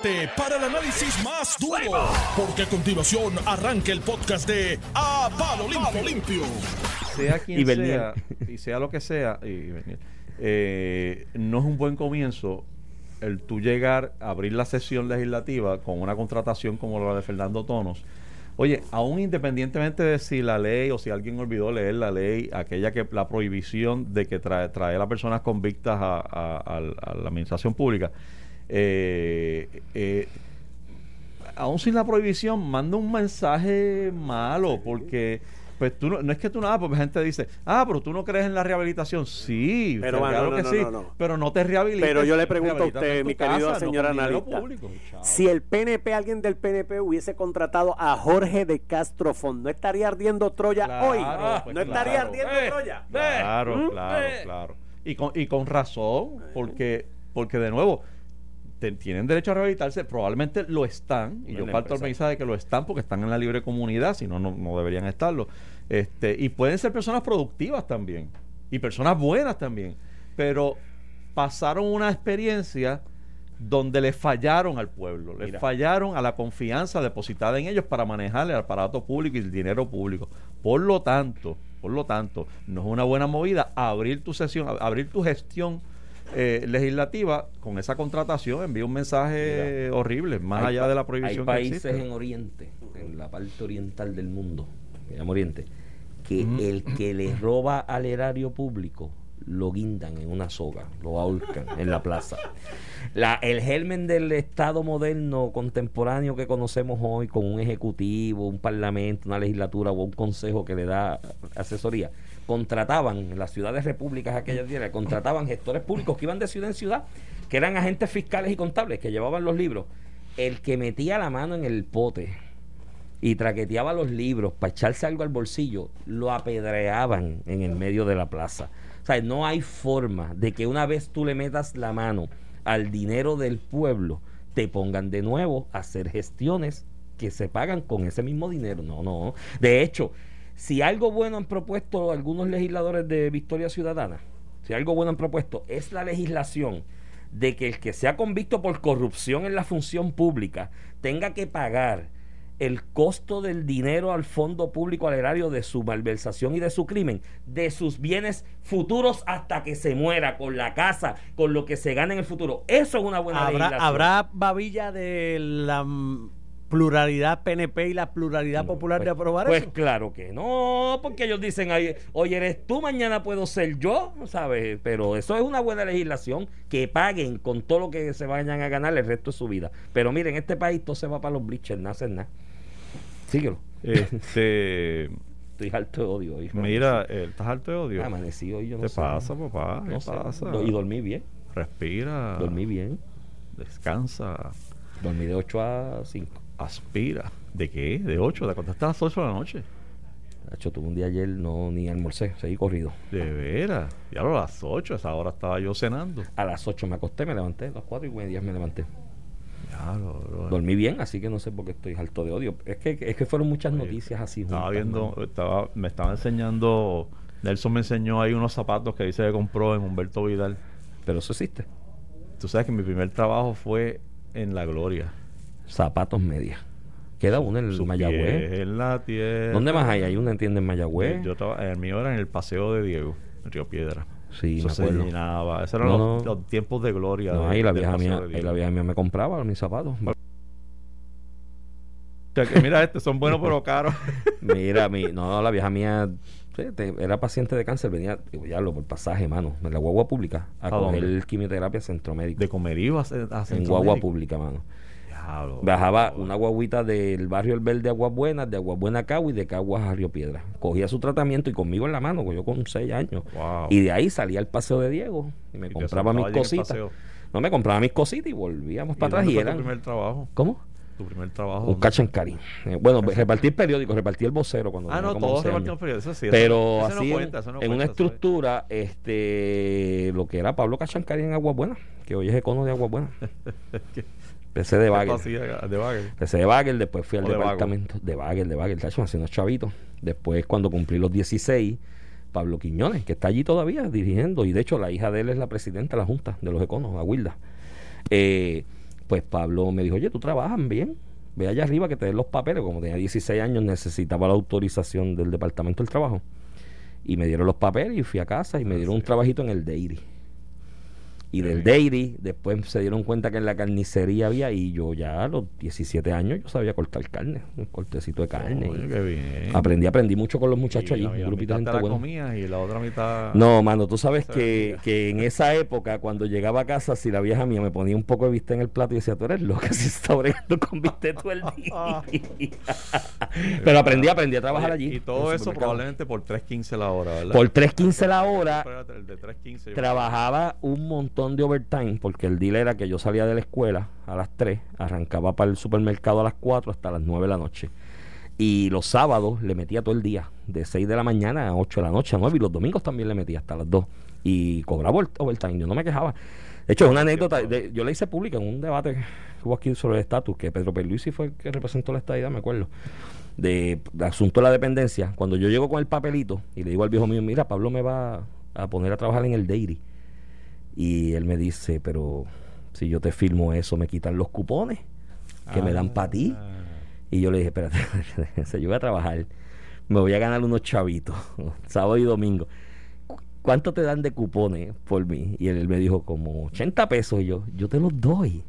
prepárate para el análisis más duro, porque a continuación arranca el podcast de A Palo Limpio. Sea quien Y sea, y sea lo que sea, y eh, no es un buen comienzo el tú llegar a abrir la sesión legislativa con una contratación como la de Fernando Tonos. Oye, aún independientemente de si la ley o si alguien olvidó leer la ley, aquella que la prohibición de que trae, traer a personas convictas a, a- a- a la administración pública, eh, eh, aún sin la prohibición, manda un mensaje malo, porque pues tú no, no es que tú nada, porque gente dice, ah, pero tú no crees en la rehabilitación. Sí, Pero, claro no, que no, sí, pero no te rehabilitas. Pero yo le pregunto a usted, mi querido casa, no señor con dinero analista, público. Si el PNP, alguien del PNP hubiese contratado a Jorge de Castro Font, ¿no estaría ardiendo Troya Claro, hoy? pues ¿No estaría claro. ardiendo Eh, Troya? Claro, ¿Mm? claro, claro. Y con, y con razón, porque, porque de nuevo, te- tienen derecho a rehabilitarse, probablemente lo están, y yo parto empresa. mensaje de que lo están porque están en la libre comunidad, si no, no, deberían estarlo. Este, y pueden ser personas productivas también, y personas buenas también, pero pasaron una experiencia donde le fallaron al pueblo, le fallaron a la confianza depositada en ellos para manejar el aparato público y el dinero público. Por lo tanto, por lo tanto, no es una buena movida abrir tu sesión, ab- abrir tu gestión eh, legislativa con esa contratación, envía un mensaje horrible, más allá de la prohibición Hay que países existe. en Oriente, en la parte oriental del mundo, que llama Oriente, que el que le roba al erario público lo guindan en una soga, lo ahorcan en la plaza. La, el germen del Estado moderno contemporáneo que conocemos hoy, con un ejecutivo, un parlamento, una legislatura o un consejo que le da asesoría, contrataban en las ciudades repúblicas aquellas días, contrataban gestores públicos que iban de ciudad en ciudad, que eran agentes fiscales y contables, que llevaban los libros. El que metía la mano en el pote y traqueteaba los libros para echarse algo al bolsillo, lo apedreaban en el medio de la plaza. O sea, no hay forma de que una vez tú le metas la mano al dinero del pueblo, te pongan de nuevo a hacer gestiones que se pagan con ese mismo dinero. No, no. De hecho, si algo bueno han propuesto algunos legisladores de Victoria Ciudadana, si algo bueno han propuesto es la legislación de que el que sea convicto por corrupción en la función pública tenga que pagar el costo del dinero al fondo público al erario de su malversación y de su crimen, de sus bienes futuros hasta que se muera, con la casa, con lo que se gane en el futuro. Eso es una buena ¿Habrá, legislación. ¿Habrá babilla de la pluralidad PNP y la pluralidad popular de aprobar Pues eso? claro que no, porque ellos dicen ahí, hoy eres tú, mañana puedo ser yo, ¿sabes? Pero eso es una buena legislación, que paguen con todo lo que se vayan a ganar el resto de su vida. Pero miren, en este país todo se va para los bleachers, no hacen nada. Síguelo. Este, Estoy harto de odio. hijo. mira, eh, ¿estás harto de odio? Amanecí hoy, yo no ¿Qué sé. pasa, papá? ¿Qué No sé. pasa? Y dormí bien. Respira. Dormí bien. Descansa. Dormí de 8 a 5. Aspira. ¿De qué? ¿De 8? ¿De acostarte a las 8 de la noche? Hacho, tuve un día ayer, no ni almorcé, seguí corrido. De veras. Ya a las 8, a esa hora estaba yo cenando. A las 8 me acosté, me levanté, a las 4 y media me levanté. Bro. Dormí bien, así que no sé por qué estoy harto de odio. Es que, es que fueron muchas noticias así. Estaba juntas, viendo, mano. estaba, me estaba enseñando, Nelson me enseñó ahí unos zapatos que dice que compró en Humberto Vidal. Pero eso existe. Tú sabes que mi primer trabajo fue en La Gloria. Zapatos medias. Queda uno en el Mayagüez. en la tierra. ¿Dónde más hay? Hay una entiende en Mayagüez. Yo traba- el mío era en el Paseo de Diego, en Río Piedra. Sí, Eso me se llenaba. Esos eran No, los, no. los tiempos de gloria. No, de- ahí la vieja mía, ahí la vieja mía me compraba mis zapatos. O sea, que mira, estos son buenos pero caros. Mira, mi, no, la vieja mía era paciente de cáncer, venía, ya lo por pasaje, mano, en la guagua pública, a ¿A coger dónde? quimioterapia centro médico. De comerío a, a en guagua pública, mano. Diablo. Bajaba una guaguita del barrio El Verde Aguas Buenas, de Aguas Buenas a Cagua y de Caguas a Río Piedra. Cogía su tratamiento y conmigo en la mano, yo con 6 años. Wow. Y de ahí salía al paseo de Diego y me Y compraba mis el cositas. No me compraba mis cositas y volvíamos ¿Y para atrás y eran. tu primer trabajo? ¿Cómo? Tu primer trabajo. Un ¿dónde? cachancarín. Eh, bueno, repartir periódicos, repartir el vocero cuando Ah, no, todos 11 años. repartimos periódicos. Eso sí, Pero eso, eso así no cuenta, no en una estructura, este, lo que era Pablo Cachancari en Agua Buena, que hoy es econo de Agua Buena. Empecé de ¿Qué Bagel. de Bagel? Empecé de Bagel, después fui al departamento de Bagel, de Bagel, tacho, haciendo chavitos. Después, cuando cumplí los 16, Pablo Quiñones, que está allí todavía dirigiendo, y de hecho la hija de él es la presidenta de la Junta de los Econos, Aguilda. Eh, pues Pablo me dijo, oye, tú trabajas bien, ve allá arriba que te den los papeles. Como tenía 16 años necesitaba la autorización del Departamento del Trabajo. Y me dieron los papeles y fui a casa y me dieron un trabajito en el Dairy. Y del Dairy, después se dieron cuenta que en la carnicería había, y yo ya a los 17 años yo sabía cortar carne, un cortecito de carne. Oye, qué bien. aprendí, aprendí mucho con los muchachos allí, un grupito de gente te la buena. comías y la otra mitad. No, mano, tú sabes que, que en esa época, cuando llegaba a casa, si la vieja mía me ponía un poco de vista en el plato y decía, tú eres loca, si está bregando con viste todo el día. Pero aprendí, aprendí a trabajar Oye, allí. Y todo eso probablemente por 3.15 la hora, ¿verdad? Por 3.15 la hora, Espérate, el de 3.15. yo- trabajaba un montón de overtime, porque el deal era que yo salía de la escuela a las 3, arrancaba para el supermercado a las 4 hasta las 9 de la noche. Y los sábados le metía todo el día, de 6 de la mañana a 8 de la noche, a 9, y los domingos también le metía hasta las 2. Y cobraba over- overtime, yo no me quejaba. De hecho, es una anécdota, yo la hice pública en un debate que hubo aquí sobre el estatus, que Pedro Pierluisi fue el que representó la estadidad, me acuerdo, de, de asunto de la dependencia. Cuando yo llego con el papelito y le digo al viejo mío, mira, Pablo me va a poner a trabajar en el dairy. Y él me dice, pero si yo te firmo eso, me quitan los cupones que me dan para ti. Ah. Y yo le dije, espérate, yo voy a trabajar, me voy a ganar unos chavitos, sábado y domingo. ¿Cu- ¿Cuánto te dan de cupones por mí? Y él me dijo, como 80 pesos. Y yo, yo te los doy.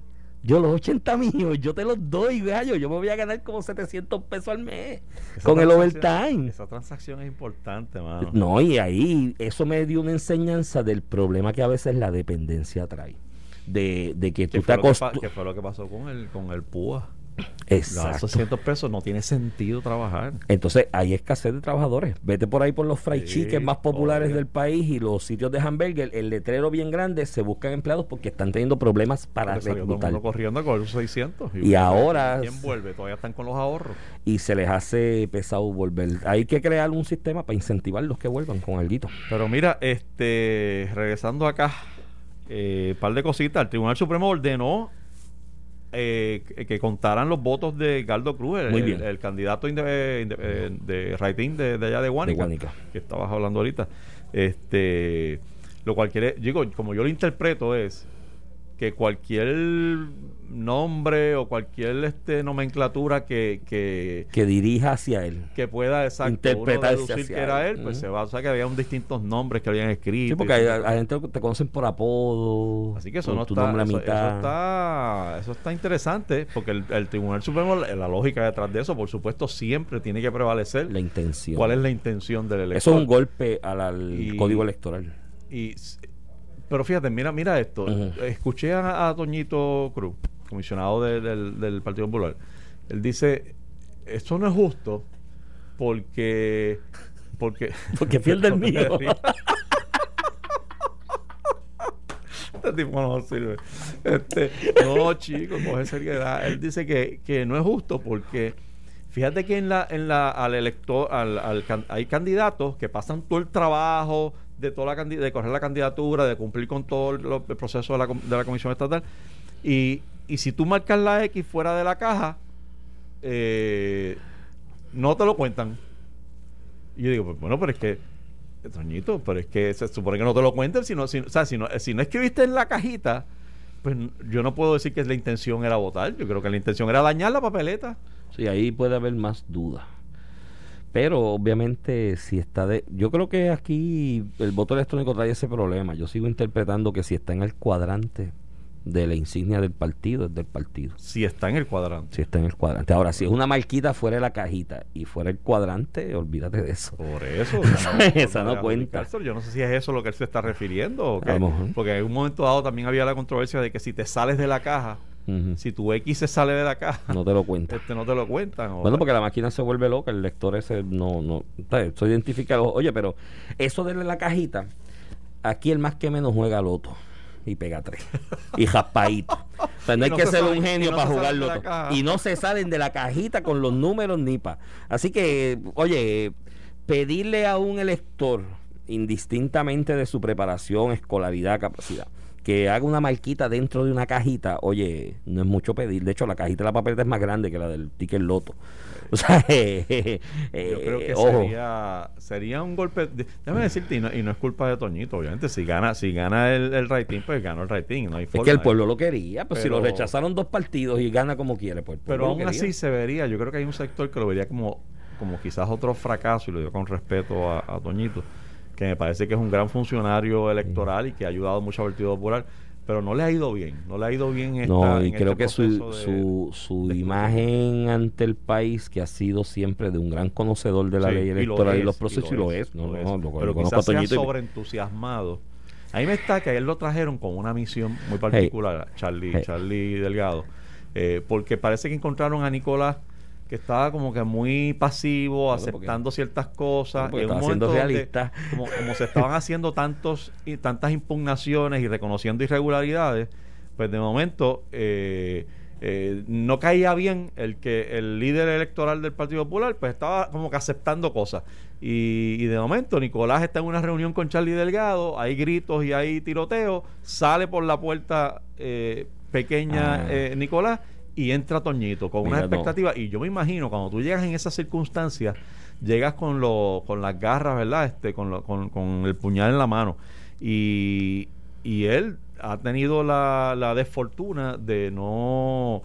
Yo los 80 míos, yo te los doy, gallo. Yo me voy a ganar como 700 pesos al mes Esa con el overtime. Esa transacción es importante, mano. No, y ahí eso me dio una enseñanza del problema que a veces la dependencia trae. De, de que ¿Qué tú te acostumbras. qué fue lo que pasó con el, con el PUA? Exacto. Esos 600 pesos no tiene sentido trabajar. Entonces hay escasez de trabajadores. Vete por ahí por los fried Sí, chicken más populares del país y los sitios de hamburger, el letrero bien grande, se buscan empleados porque están teniendo problemas para reclutar. corriendo con esos 600. Y ahora- ¿Quién vuelve? Todavía están con los ahorros. Y se les hace pesado volver. Hay que crear un sistema para incentivar los que vuelvan con algo. Pero mira, este, regresando acá, eh, par de cositas. El Tribunal Supremo ordenó eh, que, contaran los votos de Galdo Cruz, el, el- el candidato inde- eh, eh, de Raitín de, de allá de Guánica, Guánica. que estabas hablando ahorita. Este, lo cual quiere, digo, como yo lo interpreto es que cualquier nombre o cualquier este nomenclatura que, que, Que dirija hacia él. que pueda exacto, Interpretarse uno deducir hacia que era él. él, pues se va, o sea que había un distintos nombres que habían escrito. Sí, porque hay, gente que te conocen por apodo. Así que eso no está, eso, está, eso está interesante, porque el, el Tribunal Supremo, la, la lógica detrás de eso, por supuesto, siempre tiene que prevalecer La intención. cuál es la intención del elector. Eso es un golpe al, al Y- código electoral. Y, pero fíjate, mira, mira esto. Escuché a, a Toñito Cruz, comisionado de- del, del Partido Popular. Él dice, esto no es justo porque... Porque, Porque pierde el mío. Este tipo no sirve. Este, no, chico, coge seriedad. Él dice que, que no es justo porque fíjate que en la, en la, al elector, al, hay candidatos que pasan todo el trabajo de toda la de correr la candidatura, de cumplir con todo el, lo- el proceso de la, de la comisión estatal. Y, y si tú marcas la X fuera de la caja, eh, no te lo cuentan. Y yo digo, pues bueno, pero es que Toñito, pero es que se supone que no te lo cuenten, si no, si, o sea, si no, si no escribiste en la cajita, pues yo no puedo decir que la intención era votar. Yo creo que la intención era dañar la papeleta. Sí, ahí puede haber más dudas. Pero obviamente si está de... Yo creo que aquí el voto electrónico trae ese problema. Yo sigo interpretando que si está en el cuadrante de la insignia del partido, es del partido. Si está en el cuadrante. Si está en el cuadrante. Ahora, si es una marquita fuera de la cajita y fuera el cuadrante, olvídate de eso. Por eso. o sea, Esa no forma de cuenta. Yo no sé si es eso lo que él se está refiriendo. O qué. Porque en un momento dado también había la controversia de que si te sales de la caja, Si tu X se sale de la caja, No te lo cuenta. este, no te lo cuentan. o- Bueno, porque la máquina se vuelve loca, el lector ese no, no, eso identifica, oye, pero eso de la cajita, aquí el más que menos juega loto y pega tres y jaspadito. O sea, no Y hay no que se ser salen- un genio no para se jugar salen de la loto. caja. Y no se salen de la cajita con los números ni pa. Así que, oye, pedirle a un elector, indistintamente de su preparación, escolaridad, capacidad, que haga una marquita dentro de una cajita, oye, no es mucho pedir. De hecho, la cajita de la papeleta es más grande que la del ticket loto. O sea, eh, Yo creo que ojo. sería, sería un golpe. de- déjame decirte, y no, y no es culpa de Toñito, obviamente. Si gana, si gana el, el rating, pues gana el rating. No hay Es forma. que el pueblo lo quería, pues si lo Pero- rechazaron dos partidos y gana como quiere, pues Pero aún así se vería, yo creo que hay un sector que lo vería como, como quizás otro fracaso, y lo digo con respeto a, a Toñito, que me parece que es un gran funcionario electoral y que ha ayudado mucho al Partido Popular, pero no le ha ido bien, no le ha ido bien esta, No, y en creo este que su, de- su, su de imagen ante el país, que ha sido siempre de un gran conocedor de la Sí, ley y lo electoral y, los procesos, y lo es. No, lo no, es. lo- lo pero a quizás sea sobreentusiasmado. A mí me está que a él lo trajeron con una misión muy particular, Charlie, Hey. Charlie Delgado, eh, porque parece que encontraron a Nicolás que estaba como que muy pasivo, porque- aceptando ciertas cosas. Porque en un donde, realista. como, como se estaban haciendo tantos y tantas impugnaciones y reconociendo irregularidades, pues de momento eh, eh, no caía bien el que el líder electoral del Partido Popular pues estaba como que aceptando cosas. Y, y de momento Nicolás está en una reunión con Charlie Delgado, hay gritos y hay tiroteo, sale por la puerta eh, pequeña Ah. eh, Nicolás y entra Toñito con Mira, una no. expectativa. Y yo me imagino, cuando tú llegas en esas circunstancias, llegas con, lo, con las garras, ¿verdad? Este, con, lo- con, con el puñal en la mano. Y, y él ha tenido la, la desfortuna de no,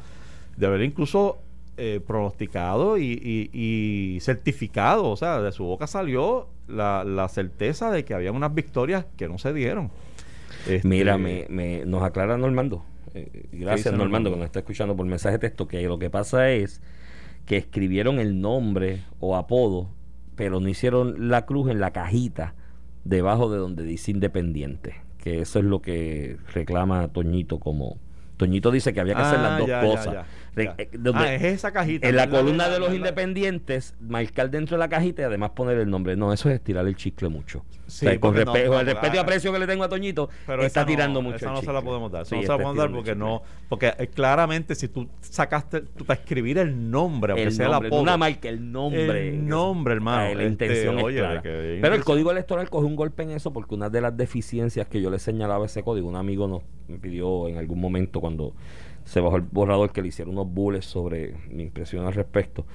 de haber incluso eh, pronosticado y, y- y certificado, o sea, de su boca salió la, la certeza de que había unas victorias que no se dieron. Este, Mira, me, me- nos aclara Normando. Eh, gracias, dice Normando, Normando? que nos está escuchando por mensaje de texto, que lo que pasa es que escribieron el nombre o apodo, pero no hicieron la cruz en la cajita debajo de donde dice independiente. Que eso es lo que reclama Toñito como... Toñito dice que había que hacer Ah, las dos ya, ya, cosas. ya, Re- ya. eh, Ah, es esa cajita. en la columna de los independientes, marcar dentro de la cajita y además poner el nombre. No, eso es estirar el chicle mucho. Sí, O sea, con porque no, el respeto y la- aprecio que le tengo a Toñito, Pero está no- tirando mucho Esa no se la podemos dar. Sí, no se la podemos dar porque no. Porque eh, claramente, si tú sacaste tú, para escribir el nombre, aunque el sea nombre, apodo. una marca, el nombre. El nombre, hermano. Ah, la Este, intención es clara. Pero el código electoral coge un golpe en eso porque una de las deficiencias que yo le señalaba a ese código, un amigo nos me pidió en algún momento cuando se bajó el borrador que le hiciera unos bullets sobre mi impresión al respecto.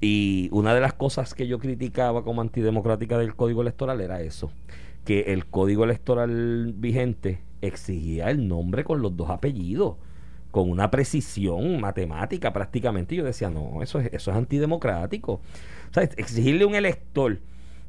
Y una de las cosas que yo criticaba como antidemocrática del código electoral era eso, que el código electoral vigente exigía el nombre con los dos apellidos, con una precisión matemática prácticamente. Y yo decía, no, eso es, eso es antidemocrático. O sea, exigirle a un elector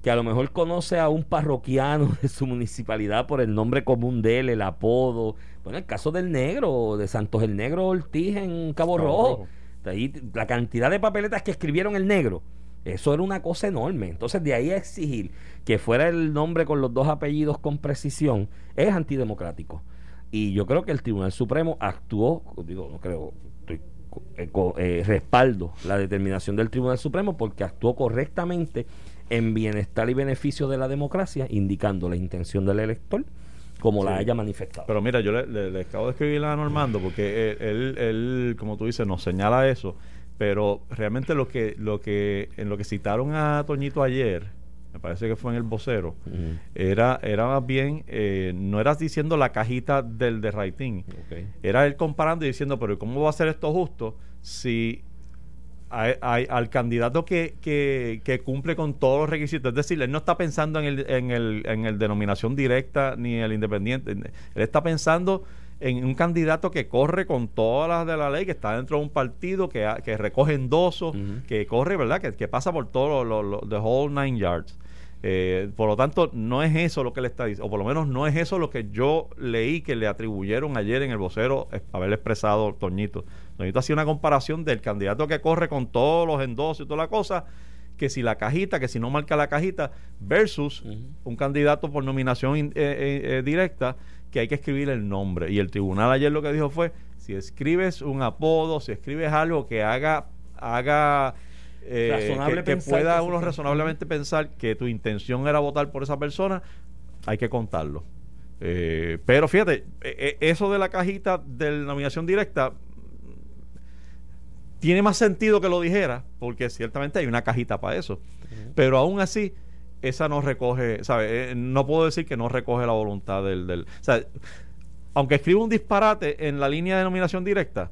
que a lo mejor conoce a un parroquiano de su municipalidad por el nombre común de él, el apodo. Bueno, el caso del negro, de Santos el Negro Ortiz en Cabo, Cabo Rojo. Rojo. Ahí, la cantidad de papeletas que escribieron el negro, eso era una cosa enorme. Entonces, de ahí a exigir que fuera el nombre con los dos apellidos con precisión, es antidemocrático. Y yo creo que el Tribunal Supremo actuó, digo, no creo, estoy eh, eh, respaldo la determinación del Tribunal Supremo porque actuó correctamente en bienestar y beneficio de la democracia, indicando la intención del elector como la haya manifestado. Pero mira, yo le, le- le acabo de escribir a Normando porque él, él, él, como tú dices, nos señala eso. Pero realmente lo que, lo que, en lo que citaron a Toñito ayer, me parece que fue en el vocero, era, era más bien, eh, no eras diciendo la cajita del de Raitín, era él comparando y diciendo, pero ¿cómo va a ser esto justo si hay- hay- al candidato que, que, que cumple con todos los requisitos? Es decir, él no está pensando en el, en el, en el denominación directa ni el independiente, él está pensando en un candidato que corre con todas las de la ley, que está dentro de un partido, que, que recoge endosos, Ujú. que corre, ¿verdad? Que, que pasa por todo lo, lo- lo- the whole nine yards. Eh, por lo tanto, no es eso lo que le está diciendo, o por lo menos no es eso lo que yo leí que le atribuyeron ayer en el vocero eh, haber expresado Toñito. Toñito hacía una comparación del candidato que corre con todos los endosos y toda la cosa, que si la cajita, que si no marca la cajita, versus un candidato por nominación in- eh, eh, eh, directa, que hay que escribir el nombre. Y el tribunal ayer lo que dijo fue, si escribes un apodo, si escribes algo que haga, haga eh, que, pueda que uno razonablemente pensar que tu intención era votar por esa persona, hay que contarlo. Eh, pero fíjate, eh, eh, eso de la cajita de la nominación directa tiene más sentido que lo dijera, porque ciertamente hay una cajita para eso. Pero aún así, esa no recoge, ¿sabes? Eh, no puedo decir que no recoge la voluntad del... del o sea, aunque escribe un disparate en la línea de nominación directa,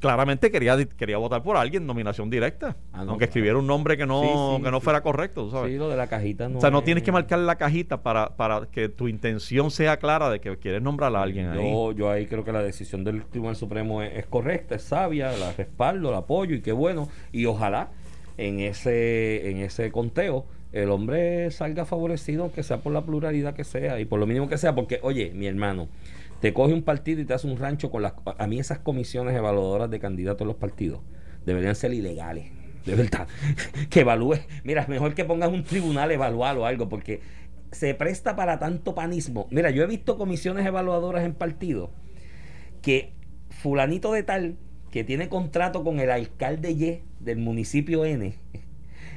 claramente quería, quería votar por alguien, nominación directa. Ah, no, aunque escribiera un nombre que no, Sí, sí, que no sí. fuera correcto, tú sabes. Sí, lo de la cajita no o sea, no es- tienes que marcar la cajita para, para que tu intención sea clara de que quieres nombrar a alguien ahí. Yo, yo ahí creo que la decisión del Tribunal Supremo es, es correcta, es sabia, la respaldo, la apoyo y qué bueno. Y ojalá en ese, en ese conteo el hombre salga favorecido, aunque sea por la pluralidad que sea y por lo mínimo que sea, porque, oye, mi hermano, te coge un partido y te hace un rancho con las... A mí esas comisiones evaluadoras de candidatos en los partidos deberían ser ilegales. De verdad. que evalúe. Mira, mejor que pongas un tribunal evaluar o algo, porque se presta para tanto panismo. Mira, yo he visto comisiones evaluadoras en partidos que fulanito de tal que tiene contrato con el alcalde Y del municipio N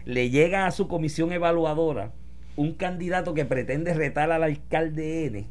le llega a su comisión evaluadora un candidato que pretende retar al alcalde N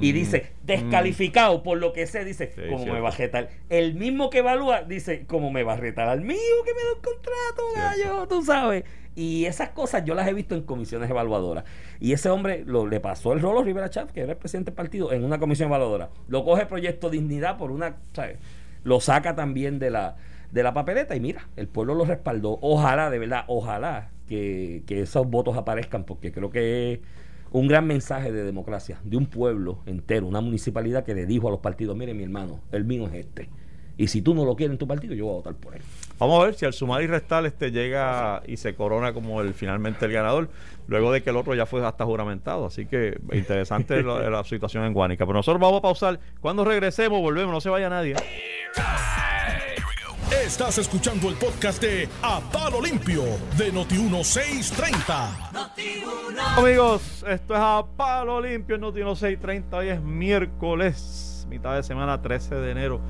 y Mm, dice descalificado por lo que sé dice Sí, cómo me va a retar el mismo que evalúa dice cómo me va a retar al mío que me da un contrato gallo tú sabes. Y esas cosas yo las he visto en comisiones evaluadoras. Y ese hombre lo, le pasó el rolo a Rivera Chat que era el presidente del partido en una comisión evaluadora. Lo coge Proyecto Dignidad por una ¿sabes? lo saca también de la de la papeleta y mira el pueblo lo respaldó. Ojalá de verdad ojalá que, que esos votos aparezcan porque creo que un gran mensaje de democracia de un pueblo entero, una municipalidad que le dijo a los partidos, mire mi hermano, el mío es este. Y si tú no lo quieres en tu partido, yo voy a votar por él. Vamos a ver si al sumar y restar este llega y se corona como el finalmente el ganador, luego de que el otro ya fue hasta juramentado. Así que interesante lo- la situación en Guánica. Pero nosotros vamos a pausar. Cuando regresemos, volvemos, no se vaya nadie. Estás escuchando el podcast de A Palo Limpio de Noti1630. Amigos, esto es a palo limpio en Noti 630. Hoy es miércoles, mitad de semana, 13 de enero.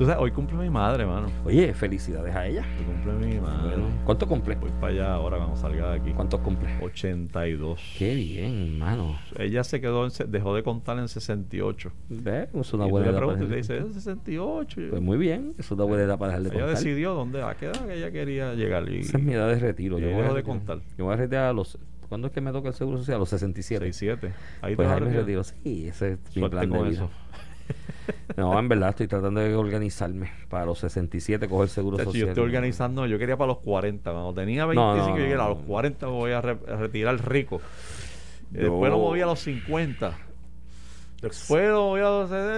Tú sabes, hoy cumple mi madre, mano. Oye, felicidades a ella. Hoy cumple mi madre. ¿Cuánto cumple? Voy para allá ahora cuando salga de aquí. ¿Cuántos cumple? 82. Qué bien, hermano. Ella se quedó, en, dejó de contar en 68. Ve, Es una buena le edad para y dejar de dice, es 68. Pues muy bien, es una buena edad para dejar de ella contar. decidió dónde, a qué edad que ella quería llegar. Y, Esa es mi edad de retiro. Yo voy, a de contar. yo voy a retirar a los... ¿Cuándo es que me toca el seguro social? A los 67. 67. Ahí Pues te ahí me retiro. Sí, ese es mi plan de vida. eso. No, en verdad estoy tratando de organizarme para los 67 coger seguro Chacho, social. yo estoy organizando, yo quería para los 40. Cuando tenía 25, No, no, yo dije, a los no. 40 me voy a, re- a retirar rico. Yo- Después lo moví a los 50. 60.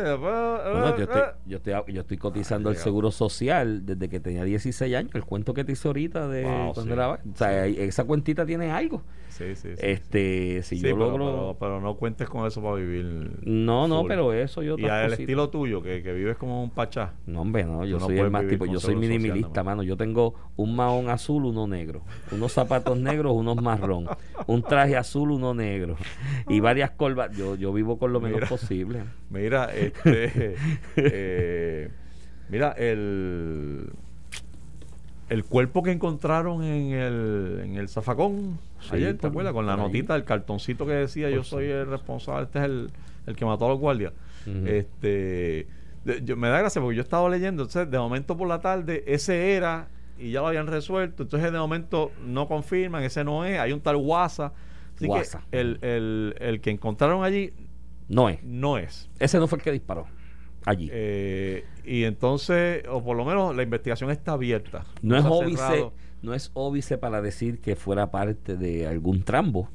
Después, Bueno, yo, estoy, yo, estoy, yo estoy cotizando Ah, el seguro social desde que tenía 16 años. El cuento que te hice ahorita de Wow, cuando sí. era. O sea, esa cuentita tiene algo. Sí, sí, sí. este, si Sí, yo pero, logro. pero, pero no cuentes con eso para vivir. no, no, full. pero eso yo. Y al estilo tuyo, que, que vives como un pachá. No, hombre, no, yo no soy el más tipo, yo soy más. mano. Yo tengo un mahón azul, uno negro, unos zapatos negros, unos marrón, un traje azul, uno negro y varias colvas. Yo, yo vivo con lo menos. Posible. Mira, este. eh, mira, el. El cuerpo que encontraron en el, en el zafacón Sí, ayer, ¿te acuerdas? Con la por ahí. notita, el cartoncito que decía yo soy el responsable, este es el, el que mató a los guardias. Este de- yo- me da gracia porque yo estaba leyendo, entonces de momento por la tarde, ese era y ya lo habían resuelto, entonces de momento no confirman, ese no es, hay un tal WhatsApp. Así Guasa. que el, el, el que encontraron allí No es. no es. Ese no fue el que disparó allí. Eh, y entonces, o por lo menos la investigación está abierta. no es óbice, no es óbice para decir que fuera parte de algún trambo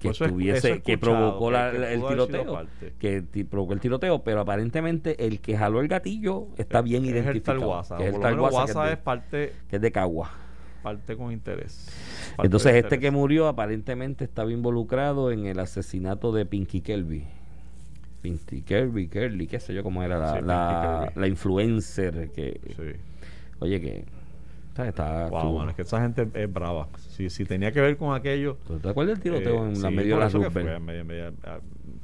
que Eso es- estuviese, que provocó que- la- que el tiroteo, que provocó el tiroteo, pero aparentemente el que jaló el gatillo está bien Es el identificado. WhatsApp. que es o el tal WhatsApp que es es parte, que es de Cagua. parte con interés. Parte Entonces este que murió aparentemente estaba involucrado en el asesinato de Pinky Kelby. Pinky Kelby, Kelly, qué sé yo cómo era la, Sí, la, la influencer que, Sí. oye que está Wow, mano, es que esa gente es brava. Si, si tenía que ver con aquello. ¿Tú ¿Te acuerdas del tiroteo eh, en la sí, medio de la eso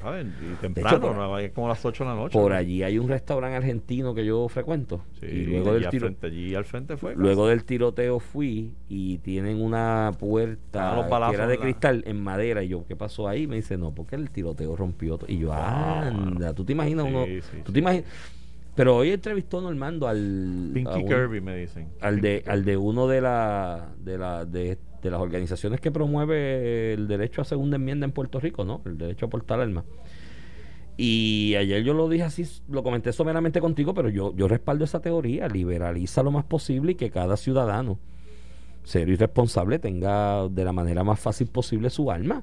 ¿saben? Y temprano, por- ¿no? Es como las 8 de la noche. Por ¿no? allí hay un restaurante argentino que yo frecuento. Sí, y luego del al tiro- frente, allí al frente fue. Luego del tiroteo fui y tienen una puerta Ah, que era de la- cristal en madera. Y yo, ¿qué pasó ahí? Me dice, no, porque el tiroteo rompió. todo. Y yo, anda, tú te imaginas Sí, uno. sí, tú te imaginas. Pero hoy entrevistó Normando al. Pinky un- Kirby, me dicen. Al de, al de uno de, la, de, la, de, de las organizaciones que promueve el derecho a segunda enmienda en Puerto Rico, ¿no? El derecho a portar armas. Y ayer yo lo dije así, lo comenté someramente contigo, pero yo, yo respaldo esa teoría, liberaliza lo más posible y que cada ciudadano serio y responsable tenga de la manera más fácil posible su arma.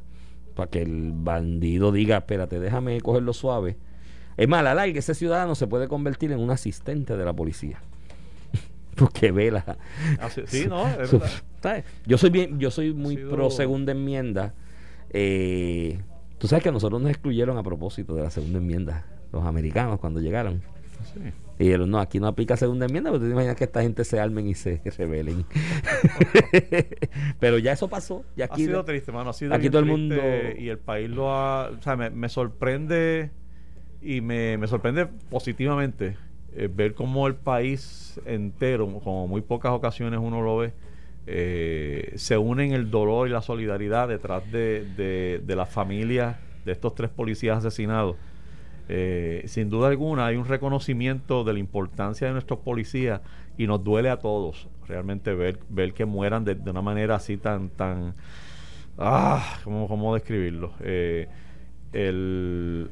Para que el bandido diga, espérate, déjame cogerlo suave. Es más, a la larga, ese ciudadano se puede convertir en un asistente de la policía. Porque vela. Así- sí, no, es Su-. Yo soy bien, yo soy muy sido- pro segunda enmienda. Eh, Tú sabes que a nosotros nos excluyeron a propósito de la segunda enmienda, los americanos cuando llegaron. Sí. Y dijeron, no, aquí no aplica segunda enmienda, porque tú te imaginas que esta gente se armen y se rebelen. Pero ya eso pasó. Ya Ha sido triste, mano. Ha sido aquí todo el mundo- Y el país lo ha. O sea, me, me sorprende. Y me, me sorprende positivamente eh, ver cómo el país entero, como muy pocas ocasiones uno lo ve, eh, se une en el dolor y la solidaridad detrás de, de, de las familias de estos tres policías asesinados. Eh, sin duda alguna hay un reconocimiento de la importancia de nuestros policías y nos duele a todos realmente ver, ver que mueran de, de una manera así tan tan ah cómo, cómo describirlo Eh, el,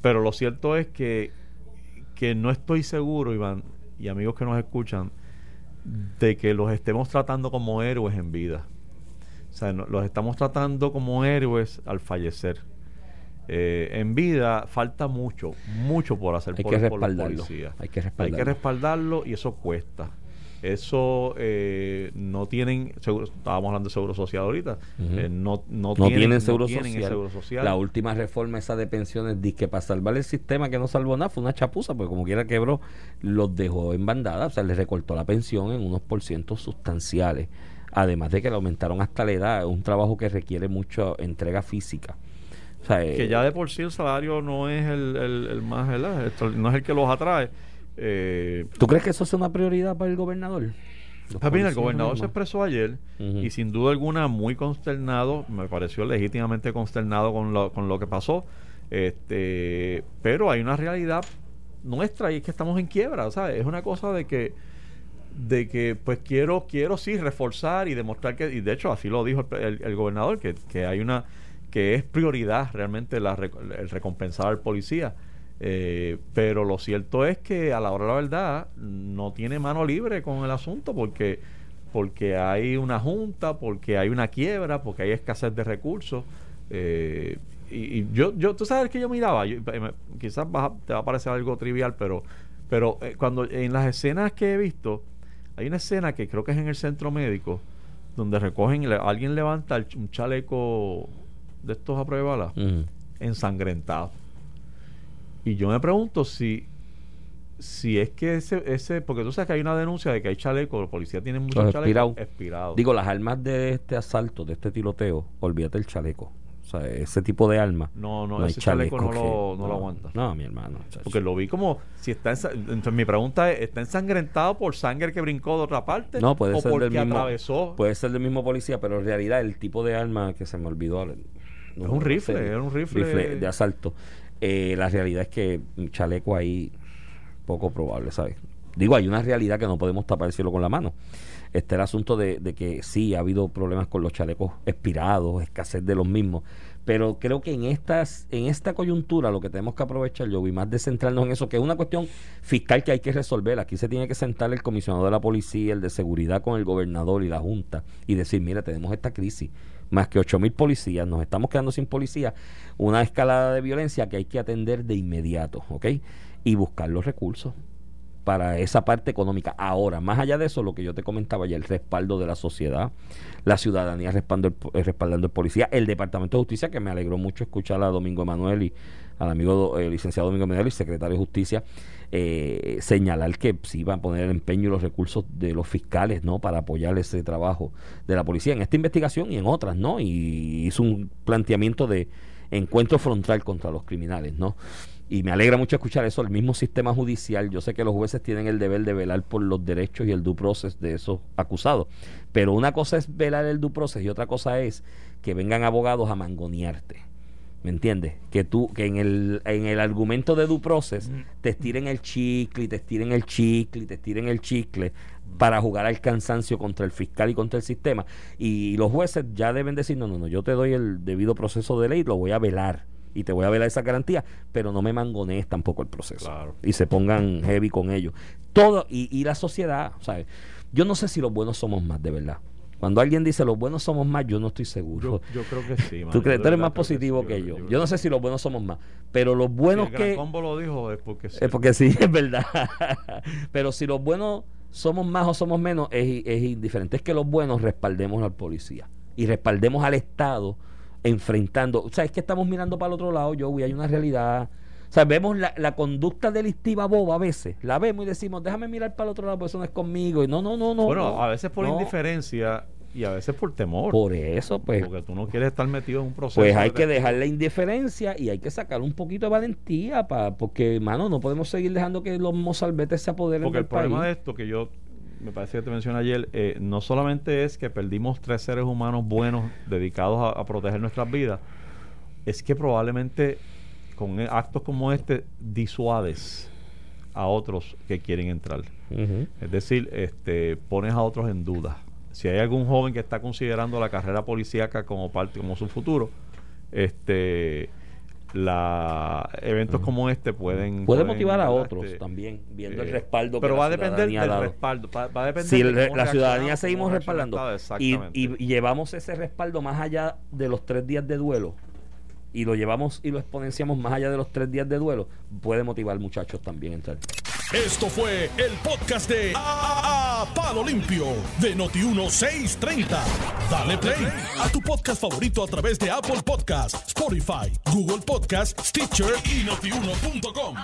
pero lo cierto es que que no estoy seguro Iván y amigos que nos escuchan de que los estemos tratando como héroes en vida o sea no- los estamos tratando como héroes al fallecer eh, en vida falta mucho, mucho por hacer Hay por, que por respaldarlo, policías. hay que Hay respaldarlo. que respaldarlo y eso cuesta. Eso eh, no tienen, seguro, estábamos hablando de seguro social ahorita, eh, no, no, no tienen, seguro, tienen social. seguro social. La última reforma esa de pensiones dice que para salvar el sistema que no salvó nada fue una chapuza, porque como quiera quebró, los dejó en bandada, o sea, les recortó la pensión en unos por cientos sustanciales. Además de que le aumentaron hasta la edad, es un trabajo que requiere mucha entrega física. O sea, que eh, ya de por sí el salario no es el, el- el más, ¿verdad? No es el que los atrae. Eh, ¿Tú crees que eso sea una prioridad para el gobernador? Mira, el gobernador se expresó ayer y sin duda alguna muy consternado, me pareció legítimamente consternado con lo, con lo que pasó, este, pero hay una realidad nuestra y es que estamos en quiebra, ¿sabes? Es una cosa de que de que pues quiero quiero sí reforzar y demostrar que y de hecho así lo dijo el, el- el gobernador que, que hay una que es prioridad realmente la, el recompensar al policía Eh, pero lo cierto es que a la hora de la verdad no tiene mano libre con el asunto porque porque hay una junta porque hay una quiebra porque hay escasez de recursos eh, y, y yo yo tú sabes que yo miraba yo- eh, quizás te va a parecer algo trivial pero pero eh, cuando en las escenas que he visto hay una escena que creo que es en el centro médico donde recogen le- alguien levanta el un chaleco de estos a prueba ensangrentado. Y yo me pregunto si si es que ese, ese porque tú sabes que hay una denuncia de que hay chalecos, los policías tienen muchos chalecos expirados. Digo, las armas de este asalto, de este tiroteo, olvídate el chaleco. O sea, ese tipo de arma. no, no, hay ese chaleco no, que- lo, no lo aguanta. No, mi hermano. chacho. Porque lo vi como si está entonces mi pregunta es ¿está ensangrentado por sangre que brincó de otra parte? No, puede o ser porque del mismo. atravesó. Puede ser del mismo policía, pero en realidad el tipo de arma que se me olvidó. no Es un rifle, era un rifle. de asalto. Eh, la realidad es que un chaleco ahí poco probable, ¿sabes? Digo, hay una realidad que no podemos tapar el con la mano. Este el asunto de, de que sí ha habido problemas con los chalecos expirados, escasez de los mismos. Pero creo que en estas, en esta coyuntura lo que tenemos que aprovechar, yo vi más de centrarnos en eso, que es una cuestión fiscal que hay que resolver. Aquí se tiene que sentar el comisionado de la policía, el de seguridad con el gobernador y la junta y decir, mira, tenemos esta crisis, más que 8 mil policías, nos estamos quedando sin policía, una escalada de violencia que hay que atender de inmediato, ¿ok? Y buscar los recursos para esa parte económica. Ahora, más allá de eso, lo que yo te comentaba ya, el respaldo de la sociedad, la ciudadanía respaldando el, eh, respaldando el policía, el Departamento de Justicia, que me alegró mucho escuchar a Domingo Emanuel y al amigo eh, licenciado Domingo Emanuel y secretario de Justicia, eh, señalar que sí van a poner el empeño y los recursos de los fiscales, ¿no? Para apoyar ese trabajo de la policía en esta investigación y en otras, ¿no? Y hizo un planteamiento de encuentro frontal contra los criminales, ¿no? Y me alegra mucho escuchar eso, el mismo sistema judicial. Yo sé que los jueces tienen el deber de velar por los derechos y el due process de esos acusados. Pero una cosa es velar el due process y otra cosa es que vengan abogados a mangonearte. ¿Me entiendes? Que tú, que en el, en el argumento de due process te estiren el chicle y te estiren el chicle y te estiren el chicle para jugar al cansancio contra el fiscal y contra el sistema. Y los jueces ya deben decir, no, no, no, yo te doy el debido proceso de ley, lo voy a velar y te voy a ver esa garantía, pero no me mangonees tampoco el proceso. Claro. Y se pongan heavy con ello. Todo, y, y la sociedad, ¿sabes? Yo no sé si los buenos somos más, de verdad. Cuando alguien dice los buenos somos más, yo no estoy seguro. Yo, yo creo que sí. mano. Tú crees, tú eres más positivo que yo. Yo, no sé si los buenos somos más, pero los Si buenos el Gran que... Combo lo dijo es porque sí. Es porque sí, es verdad. Pero si los buenos somos más o somos menos, es, es indiferente. Es que los buenos respaldemos al policía y respaldemos al Estado enfrentando. O sea, es que estamos mirando para el otro lado, yo, hay una realidad. O sea, vemos la, la conducta delictiva boba a veces. La vemos y decimos, déjame mirar para el otro lado, porque eso no es conmigo. Y no, no, no, no. bueno, no, a veces por no. indiferencia y a veces por temor. Por eso, pues. porque tú no quieres estar metido en un proceso. Pues hay de- que dejar la indiferencia y hay que sacar un poquito de valentía para porque, mano, no podemos seguir dejando que los mozalbetes se apoderen Porque del el problema país. de esto que yo me parece que te mencioné ayer, eh, no solamente es que perdimos tres seres humanos buenos dedicados a, a proteger nuestras vidas, es que probablemente con actos como este disuades a otros que quieren entrar. Es decir, este, pones a otros en duda. Si hay algún joven que está considerando la carrera policíaca como parte, como su futuro, este, la eventos como este pueden Puede pueden, motivar a otros Este, también, viendo el eh, respaldo pero que va a la depender ciudadanía del ha dado. respaldo va, va a depender Si el la ciudadanía seguimos respaldando y llevamos ese respaldo más allá de los tres días de duelo y lo llevamos y lo exponenciamos más allá de los tres días de duelo, puede motivar muchachos también a entrar. Esto fue el podcast de A, A- Palo Limpio de Noti1630. Dale play a tu podcast favorito a través de Apple Podcasts, Spotify, Google Podcasts, Stitcher y notiuno.com.